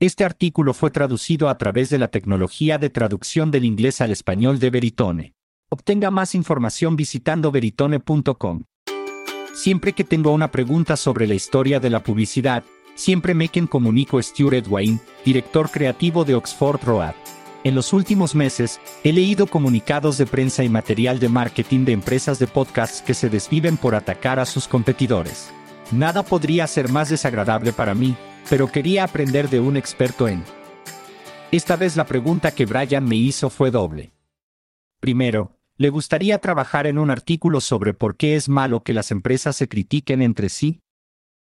Este artículo fue traducido a través de la tecnología de traducción del inglés al español de Veritone. Obtenga más información visitando veritone.com. Siempre que tengo una pregunta sobre la historia de la publicidad, siempre me quien comunico Stuart Wayne, director creativo de Oxford Road. En los últimos meses, he leído comunicados de prensa y material de marketing de empresas de podcasts que se desviven por atacar a sus competidores. Nada podría ser más desagradable para mí, pero quería aprender de un experto en. Esta vez la pregunta que Brian me hizo fue doble. Primero, ¿le gustaría trabajar en un artículo sobre por qué es malo que las empresas se critiquen entre sí?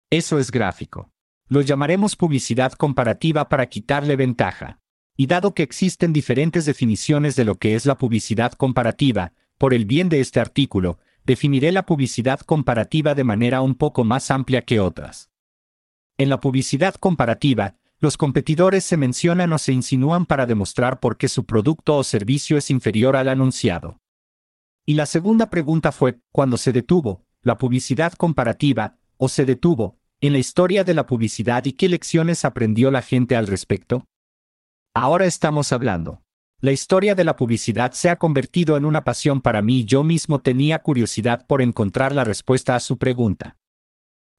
Eso es gráfico. Lo llamaremos publicidad comparativa para quitarle ventaja. Y dado que existen diferentes definiciones de lo que es la publicidad comparativa, por el bien de este artículo, definiré la publicidad comparativa de manera un poco más amplia que otras. En la publicidad comparativa, los competidores se mencionan o se insinúan para demostrar por qué su producto o servicio es inferior al anunciado. Y la segunda pregunta fue, ¿cuándo se detuvo, la publicidad comparativa, o se detuvo, en la historia de la publicidad y qué lecciones aprendió la gente al respecto? Ahora estamos hablando. La historia de la publicidad se ha convertido en una pasión para mí y yo mismo tenía curiosidad por encontrar la respuesta a su pregunta.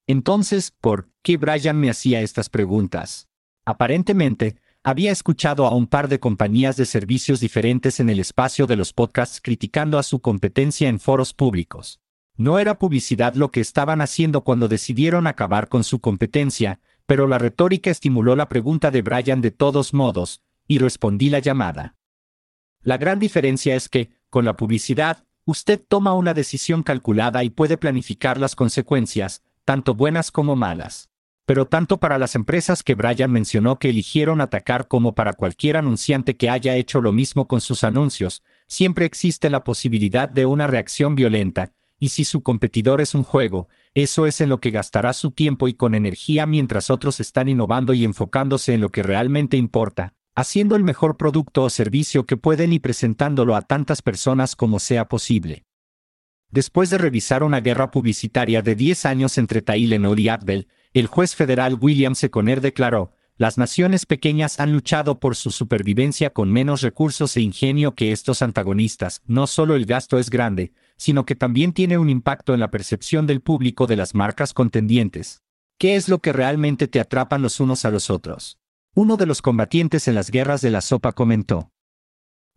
Entonces, ¿por qué Brian me hacía estas preguntas? Aparentemente, había escuchado a un par de compañías de servicios diferentes en el espacio de los podcasts criticando a su competencia en foros públicos. No era publicidad lo que estaban haciendo cuando decidieron acabar con su competencia, pero la retórica estimuló la pregunta de Brian de todos modos, y respondí la llamada. La gran diferencia es que, con la publicidad, usted toma una decisión calculada y puede planificar las consecuencias, tanto buenas como malas. Pero tanto para las empresas que Brian mencionó que eligieron atacar como para cualquier anunciante que haya hecho lo mismo con sus anuncios, siempre existe la posibilidad de una reacción violenta, y si su competidor es un juego, eso es en lo que gastará su tiempo y con energía mientras otros están innovando y enfocándose en lo que realmente importa, haciendo el mejor producto o servicio que pueden y presentándolo a tantas personas como sea posible. Después de revisar una guerra publicitaria de 10 años entre Tylenol y Advil, el juez federal William Seconer declaró, las naciones pequeñas han luchado por su supervivencia con menos recursos e ingenio que estos antagonistas. No solo el gasto es grande, sino que también tiene un impacto en la percepción del público de las marcas contendientes. ¿Qué es lo que realmente te atrapan los unos a los otros? Uno de los combatientes en las guerras de la sopa comentó.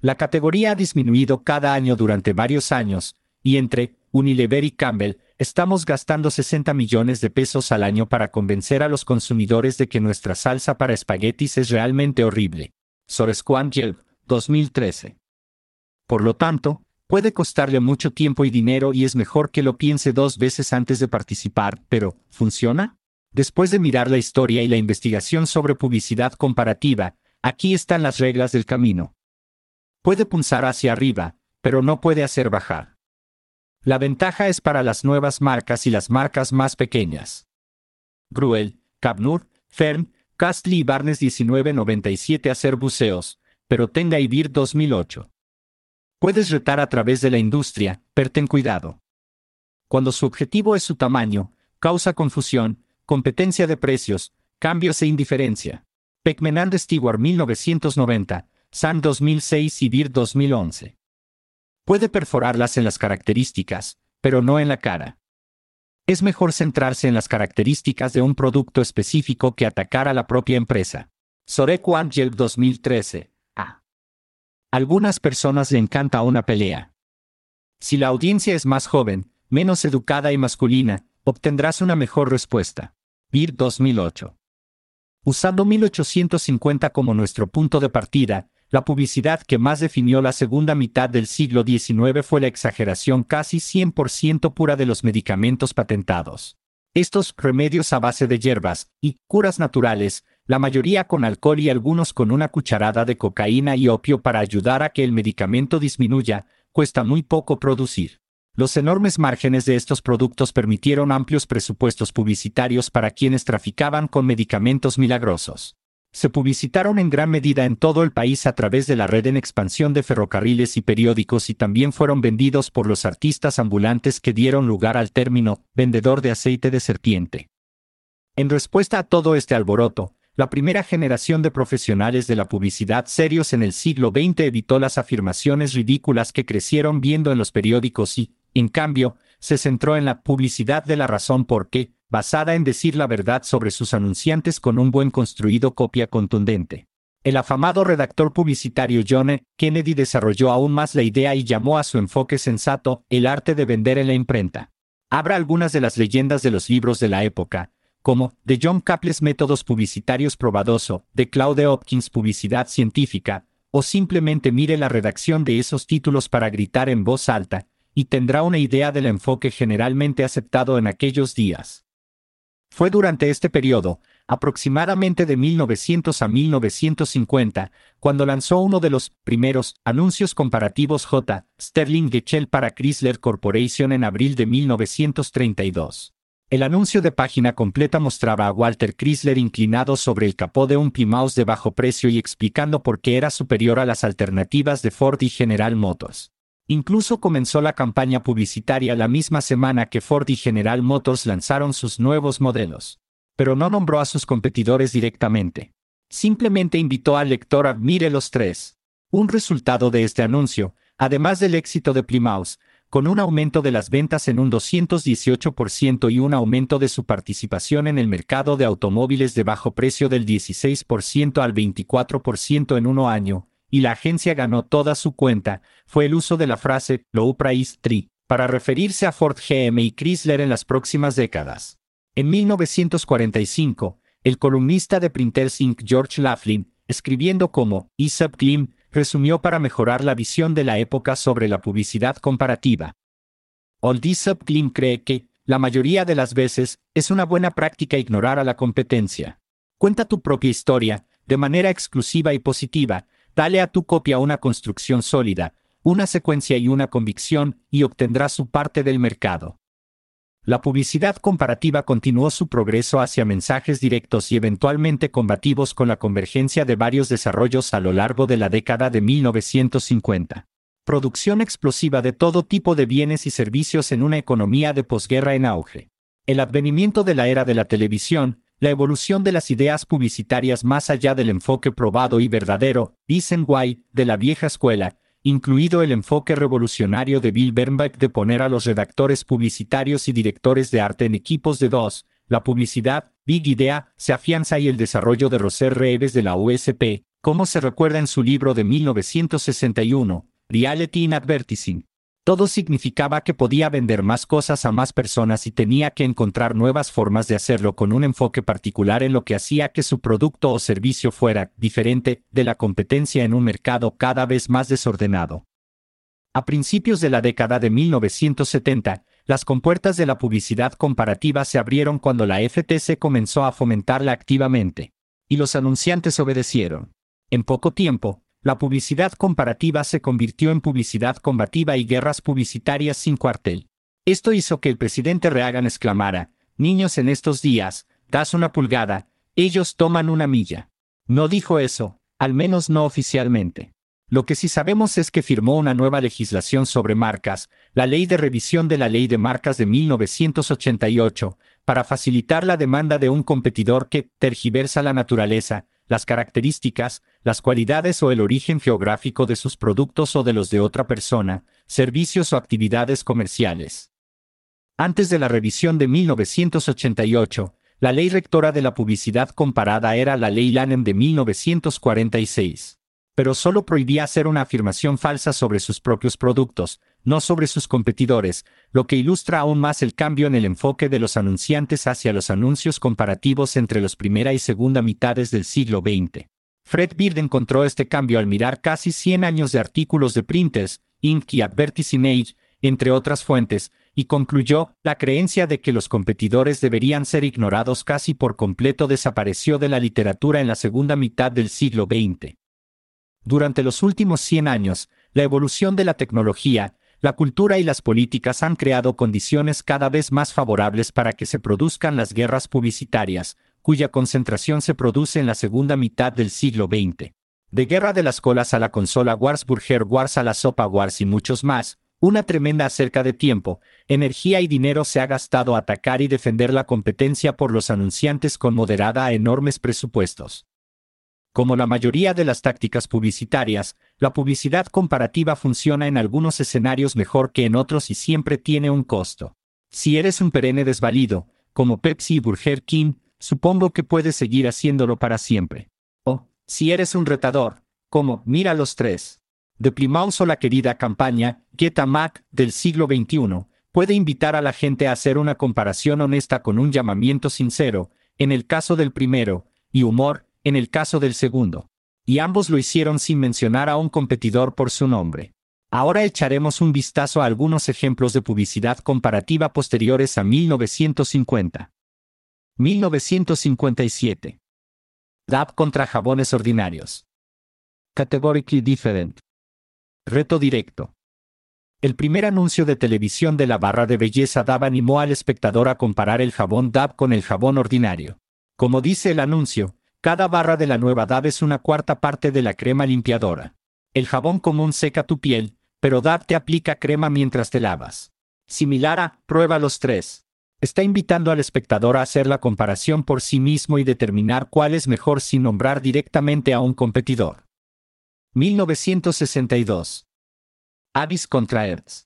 La categoría ha disminuido cada año durante varios años, y entre Unilever y Campbell, estamos gastando 60 millones de pesos al año para convencer a los consumidores de que nuestra salsa para espaguetis es realmente horrible. Soresquan Yelp, 2013. Por lo tanto, Puede costarle mucho tiempo y dinero y es mejor que lo piense dos veces antes de participar, pero ¿funciona? Después de mirar la historia y la investigación sobre publicidad comparativa, aquí están las reglas del camino. Puede punzar hacia arriba, pero no puede hacer bajar. La ventaja es para las nuevas marcas y las marcas más pequeñas. Gruel, Capnur, Fern, Castley y Barnes 1997 hacer buceos, pero tenga IBIR 2008. Puedes retar a través de la industria, pero ten cuidado. Cuando su objetivo es su tamaño, causa confusión, competencia de precios, cambios e indiferencia. Peckman Stewart 1990, San 2006 y Beer 2011. Puede perforarlas en las características, pero no en la cara. Es mejor centrarse en las características de un producto específico que atacar a la propia empresa. Soreku Angel 2013, algunas personas le encanta una pelea. Si la audiencia es más joven, menos educada y masculina, obtendrás una mejor respuesta. BIR 2008. Usando 1850 como nuestro punto de partida, la publicidad que más definió la segunda mitad del siglo XIX fue la exageración casi 100% pura de los medicamentos patentados. Estos remedios a base de hierbas y curas naturales la mayoría con alcohol y algunos con una cucharada de cocaína y opio para ayudar a que el medicamento disminuya, cuesta muy poco producir. Los enormes márgenes de estos productos permitieron amplios presupuestos publicitarios para quienes traficaban con medicamentos milagrosos. Se publicitaron en gran medida en todo el país a través de la red en expansión de ferrocarriles y periódicos y también fueron vendidos por los artistas ambulantes que dieron lugar al término vendedor de aceite de serpiente. En respuesta a todo este alboroto, la primera generación de profesionales de la publicidad serios en el siglo XX evitó las afirmaciones ridículas que crecieron viendo en los periódicos y, en cambio, se centró en la publicidad de la razón porque, basada en decir la verdad sobre sus anunciantes con un buen construido copia contundente. El afamado redactor publicitario John e. Kennedy desarrolló aún más la idea y llamó a su enfoque sensato el arte de vender en la imprenta. Abra algunas de las leyendas de los libros de la época, como de John Caples Métodos Publicitarios Probadoso, de Claude Hopkins Publicidad Científica, o simplemente mire la redacción de esos títulos para gritar en voz alta, y tendrá una idea del enfoque generalmente aceptado en aquellos días. Fue durante este periodo, aproximadamente de 1900 a 1950, cuando lanzó uno de los primeros anuncios comparativos J. Sterling Gechel para Chrysler Corporation en abril de 1932. El anuncio de página completa mostraba a Walter Chrysler inclinado sobre el capó de un Plymouth de bajo precio y explicando por qué era superior a las alternativas de Ford y General Motors. Incluso comenzó la campaña publicitaria la misma semana que Ford y General Motors lanzaron sus nuevos modelos. Pero no nombró a sus competidores directamente. Simplemente invitó al lector a mire los tres. Un resultado de este anuncio, además del éxito de Plymouth, con un aumento de las ventas en un 218% y un aumento de su participación en el mercado de automóviles de bajo precio del 16% al 24% en un año, y la agencia ganó toda su cuenta, fue el uso de la frase Low Price Tree para referirse a Ford GM y Chrysler en las próximas décadas. En 1945, el columnista de Printers Inc. George Laughlin, escribiendo como Isaac Klim, resumió para mejorar la visión de la época sobre la publicidad comparativa. Old Isaac Klim cree que, la mayoría de las veces, es una buena práctica ignorar a la competencia. Cuenta tu propia historia, de manera exclusiva y positiva, Dale a tu copia una construcción sólida, una secuencia y una convicción, y obtendrás su parte del mercado. La publicidad comparativa continuó su progreso hacia mensajes directos y eventualmente combativos con la convergencia de varios desarrollos a lo largo de la década de 1950. Producción explosiva de todo tipo de bienes y servicios en una economía de posguerra en auge. El advenimiento de la era de la televisión, la evolución de las ideas publicitarias más allá del enfoque probado y verdadero, dicen White, de la vieja escuela, incluido el enfoque revolucionario de Bill Bernbach de poner a los redactores publicitarios y directores de arte en equipos de dos, la publicidad, Big Idea, se afianza y el desarrollo de Roser Reeves de la USP, como se recuerda en su libro de 1961, Reality in Advertising, todo significaba que podía vender más cosas a más personas y tenía que encontrar nuevas formas de hacerlo con un enfoque particular en lo que hacía que su producto o servicio fuera diferente de la competencia en un mercado cada vez más desordenado. A principios de la década de 1970, las compuertas de la publicidad comparativa se abrieron cuando la FTC comenzó a fomentarla activamente. Y los anunciantes obedecieron. En poco tiempo, la publicidad comparativa se convirtió en publicidad combativa y guerras publicitarias sin cuartel. Esto hizo que el presidente Reagan exclamara, Niños en estos días, das una pulgada, ellos toman una milla. No dijo eso, al menos no oficialmente. Lo que sí sabemos es que firmó una nueva legislación sobre marcas, la Ley de Revisión de la Ley de Marcas de 1988, para facilitar la demanda de un competidor que tergiversa la naturaleza, las características, las cualidades o el origen geográfico de sus productos o de los de otra persona, servicios o actividades comerciales. Antes de la revisión de 1988, la ley rectora de la publicidad comparada era la ley Lanham de 1946 pero solo prohibía hacer una afirmación falsa sobre sus propios productos, no sobre sus competidores, lo que ilustra aún más el cambio en el enfoque de los anunciantes hacia los anuncios comparativos entre los primera y segunda mitades del siglo XX. Fred Beard encontró este cambio al mirar casi 100 años de artículos de Printers, Inc. y Advertising Age, entre otras fuentes, y concluyó, la creencia de que los competidores deberían ser ignorados casi por completo desapareció de la literatura en la segunda mitad del siglo XX. Durante los últimos 100 años, la evolución de la tecnología, la cultura y las políticas han creado condiciones cada vez más favorables para que se produzcan las guerras publicitarias, cuya concentración se produce en la segunda mitad del siglo XX. De Guerra de las Colas a la consola Wars Burger Wars a la Sopa Wars y muchos más, Una tremenda acerca de tiempo, energía y dinero se ha gastado a atacar y defender la competencia por los anunciantes con moderada a enormes presupuestos. Como la mayoría de las tácticas publicitarias, la publicidad comparativa funciona en algunos escenarios mejor que en otros y siempre tiene un costo. Si eres un perenne desvalido, como Pepsi y Burger King, supongo que puedes seguir haciéndolo para siempre. O, si eres un retador, como Mira los tres. De Plymouth o la querida campaña Get a Mac del siglo XXI, puede invitar a la gente a hacer una comparación honesta con un llamamiento sincero, en el caso del primero, y humor, en el caso del segundo. Y ambos lo hicieron sin mencionar a un competidor por su nombre. Ahora echaremos un vistazo a algunos ejemplos de publicidad comparativa posteriores a 1950. 1957. DAP contra jabones ordinarios. Categorically different. Reto directo. El primer anuncio de televisión de la barra de belleza DAB animó al espectador a comparar el jabón DAB con el jabón ordinario. Como dice el anuncio, cada barra de la nueva DAB es una cuarta parte de la crema limpiadora. El jabón común seca tu piel, pero DAB te aplica crema mientras te lavas. Similar a, prueba los tres. Está invitando al espectador a hacer la comparación por sí mismo y determinar cuál es mejor sin nombrar directamente a un competidor. 1962. Avis contra Hertz.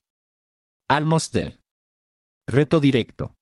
Almost there. Reto directo.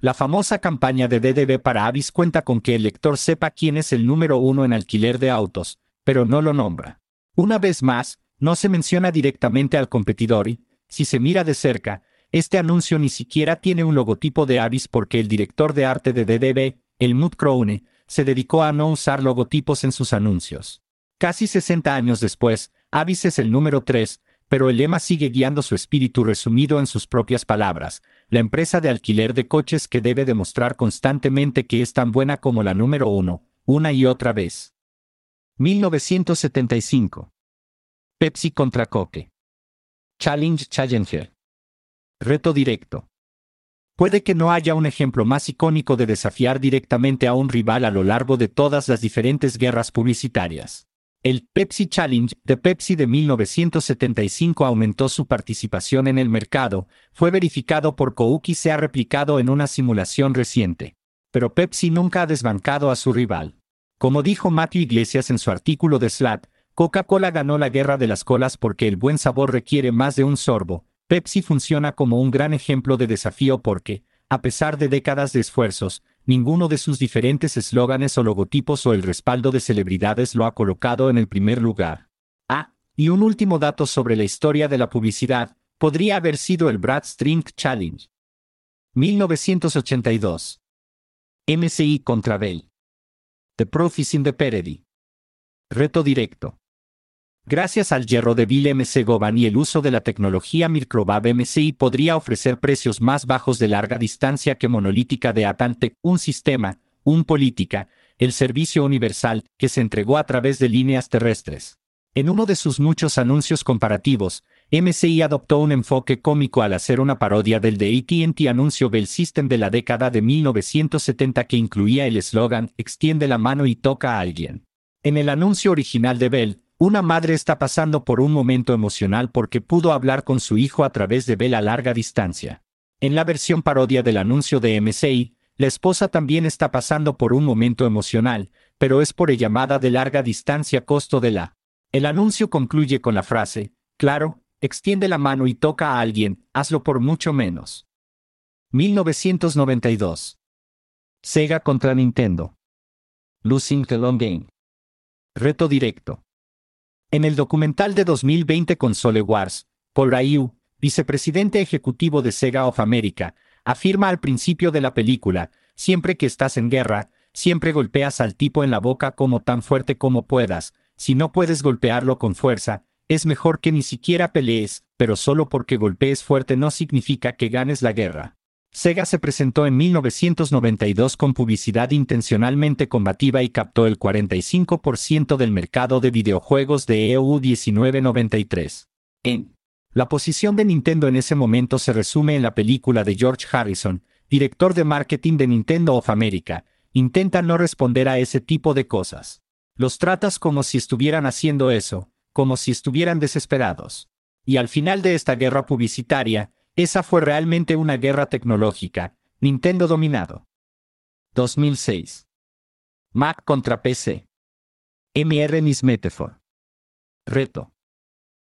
La famosa campaña de DDB para Avis cuenta con que el lector sepa quién es el número uno en alquiler de autos, pero no lo nombra. Una vez más, no se menciona directamente al competidor y, si se mira de cerca, este anuncio ni siquiera tiene un logotipo de Avis porque el director de arte de DDB, Helmut Krone, se dedicó a no usar logotipos en sus anuncios. Casi 60 años después, Avis es el número 3, pero el lema sigue guiando su espíritu resumido en sus propias palabras, la empresa de alquiler de coches que debe demostrar constantemente que es tan buena como la número uno, una y otra vez. 1975. Pepsi contra Coke. Challenge Challenger. Reto directo. Puede que no haya un ejemplo más icónico de desafiar directamente a un rival a lo largo de todas las diferentes guerras publicitarias. El Pepsi Challenge de Pepsi de 1975 aumentó su participación en el mercado, fue verificado por Cook y se ha replicado en una simulación reciente. Pero Pepsi nunca ha desbancado a su rival. Como dijo Matthew Iglesias en su artículo de Slat, Coca-Cola ganó la guerra de las colas porque el buen sabor requiere más de un sorbo. Pepsi funciona como un gran ejemplo de desafío porque, a pesar de décadas de esfuerzos, ninguno de sus diferentes eslóganes o logotipos o el respaldo de celebridades lo ha colocado en el primer lugar. Ah, y un último dato sobre la historia de la publicidad, podría haber sido el Brad String Challenge. 1982. MCI contra Bell. The Proof in the Parody. Reto directo. Gracias al hierro de Bill MC Govan y el uso de la tecnología Microbab MCI podría ofrecer precios más bajos de larga distancia que monolítica de Atante, un sistema, un política, el servicio universal, que se entregó a través de líneas terrestres. En uno de sus muchos anuncios comparativos, MCI adoptó un enfoque cómico al hacer una parodia del de AT&T anuncio Bell System de la década de 1970 que incluía el eslogan Extiende la mano y toca a alguien. En el anuncio original de Bell, una madre está pasando por un momento emocional porque pudo hablar con su hijo a través de Bell a larga distancia. En la versión parodia del anuncio de MCI, la esposa también está pasando por un momento emocional, pero es por llamada de larga distancia costo de la. El anuncio concluye con la frase, claro, extiende la mano y toca a alguien, hazlo por mucho menos. 1992. Sega contra Nintendo. Losing the long game. Reto directo. En el documental de 2020 Console Wars, Paul Ryu, vicepresidente ejecutivo de Sega of America, afirma al principio de la película, siempre que estás en guerra, siempre golpeas al tipo en la boca como tan fuerte como puedas, si no puedes golpearlo con fuerza, es mejor que ni siquiera pelees, pero solo porque golpees fuerte no significa que ganes la guerra. Sega se presentó en 1992 con publicidad intencionalmente combativa y captó el 45% del mercado de videojuegos de EU 1993. En la posición de Nintendo en ese momento se resume en la película de George Harrison, director de marketing de Nintendo of America, intenta no responder a ese tipo de cosas. Los tratas como si estuvieran haciendo eso, como si estuvieran desesperados. Y al final de esta guerra publicitaria, esa fue realmente una guerra tecnológica, Nintendo dominado. 2006. Mac contra PC. MR Miss Metaphor. Reto.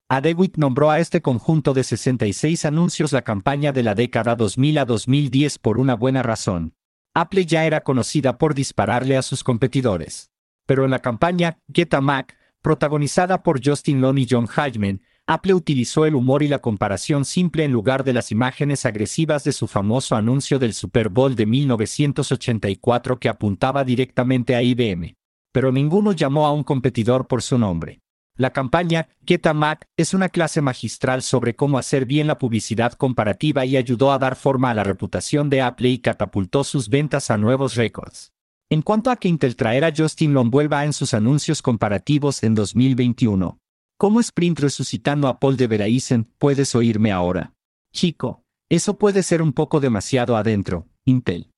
Adewitt nombró a este conjunto de 66 anuncios la campaña de la década 2000 a 2010 por una buena razón. Apple ya era conocida por dispararle a sus competidores. Pero en la campaña Get a Mac, protagonizada por Justin Long y John Hyman, Apple utilizó el humor y la comparación simple en lugar de las imágenes agresivas de su famoso anuncio del Super Bowl de 1984 que apuntaba directamente a IBM. Pero ninguno llamó a un competidor por su nombre. La campaña Get a Mac es una clase magistral sobre cómo hacer bien la publicidad comparativa y ayudó a dar forma a la reputación de Apple y catapultó sus ventas a nuevos récords. En cuanto a que Intel traerá Justin Long vuelva en sus anuncios comparativos en 2021, ¿Cómo Sprint resucitando a Paul de Veraisen, puedes oírme ahora? Chico, eso puede ser un poco demasiado adentro, Intel.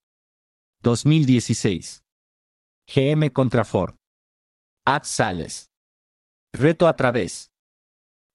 2016. GM contra Ford. Ad Sales. Reto a través.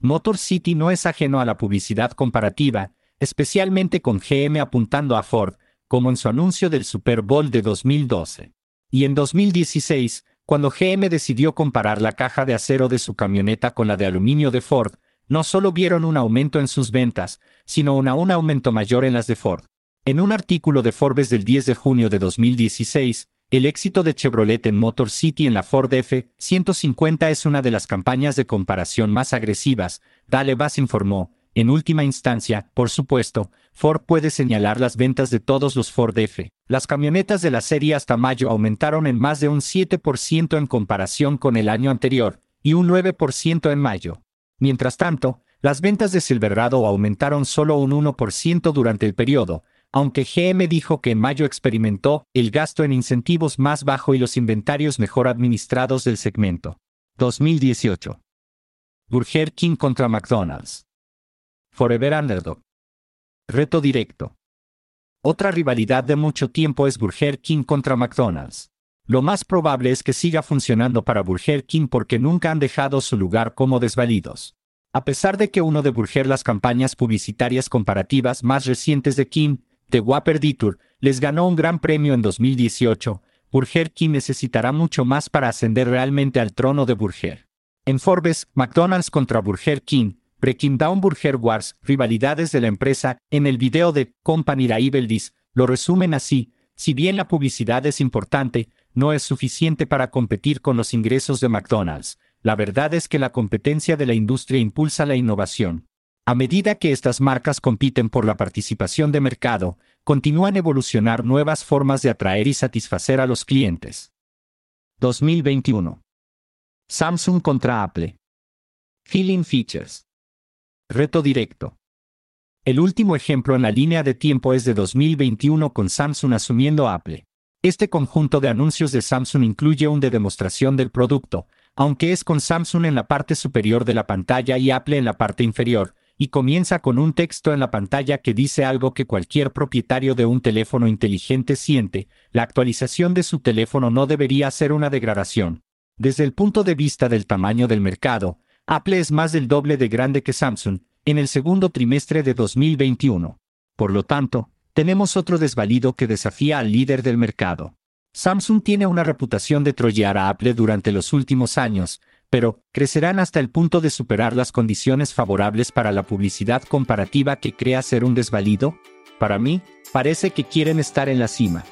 Motor City no es ajeno a la publicidad comparativa, especialmente con GM apuntando a Ford, como en su anuncio del Super Bowl de 2012. Y en 2016, cuando GM decidió comparar la caja de acero de su camioneta con la de aluminio de Ford, no solo vieron un aumento en sus ventas, sino un aumento mayor en las de Ford. En un artículo de Forbes del 10 de junio de 2016, el éxito de Chevrolet en Motor City en la Ford F-150 es una de las campañas de comparación más agresivas, Dale Bass informó, en última instancia, por supuesto, Ford puede señalar las ventas de todos los Ford F. Las camionetas de la serie hasta mayo aumentaron en más de un 7% en comparación con el año anterior, y un 9% en mayo. Mientras tanto, las ventas de Silverado aumentaron solo un 1% durante el periodo, aunque GM dijo que en mayo experimentó el gasto en incentivos más bajo y los inventarios mejor administrados del segmento. 2018. Burger King contra McDonald's. Forever Underdog. Reto directo. Otra rivalidad de mucho tiempo es Burger King contra McDonald's. Lo más probable es que siga funcionando para Burger King porque nunca han dejado su lugar como desvalidos. A pesar de que uno de Burger las campañas publicitarias comparativas más recientes de King, The Whopper Detour, les ganó un gran premio en 2018, Burger King necesitará mucho más para ascender realmente al trono de Burger. En Forbes, McDonald's contra Burger King, Breaking Down Burger Wars, rivalidades de la empresa, en el video de Company Rivalries, lo resumen así, si bien la publicidad es importante, no es suficiente para competir con los ingresos de McDonald's. La verdad es que la competencia de la industria impulsa la innovación. A medida que estas marcas compiten por la participación de mercado, continúan evolucionar nuevas formas de atraer y satisfacer a los clientes. 2021. Samsung contra Apple. Feeling Features. Reto directo. El último ejemplo en la línea de tiempo es de 2021 con Samsung asumiendo Apple. Este conjunto de anuncios de Samsung incluye un de demostración del producto, aunque es con Samsung en la parte superior de la pantalla y Apple en la parte inferior, y comienza con un texto en la pantalla que dice algo que cualquier propietario de un teléfono inteligente siente, la actualización de su teléfono no debería ser una degradación. Desde el punto de vista del tamaño del mercado, Apple es más del doble de grande que Samsung en el segundo trimestre de 2021. Por lo tanto, tenemos otro desvalido que desafía al líder del mercado. Samsung tiene una reputación de trollear a Apple durante los últimos años, pero crecerán hasta el punto de superar las condiciones favorables para la publicidad comparativa que crea ser un desvalido. Para mí, parece que quieren estar en la cima.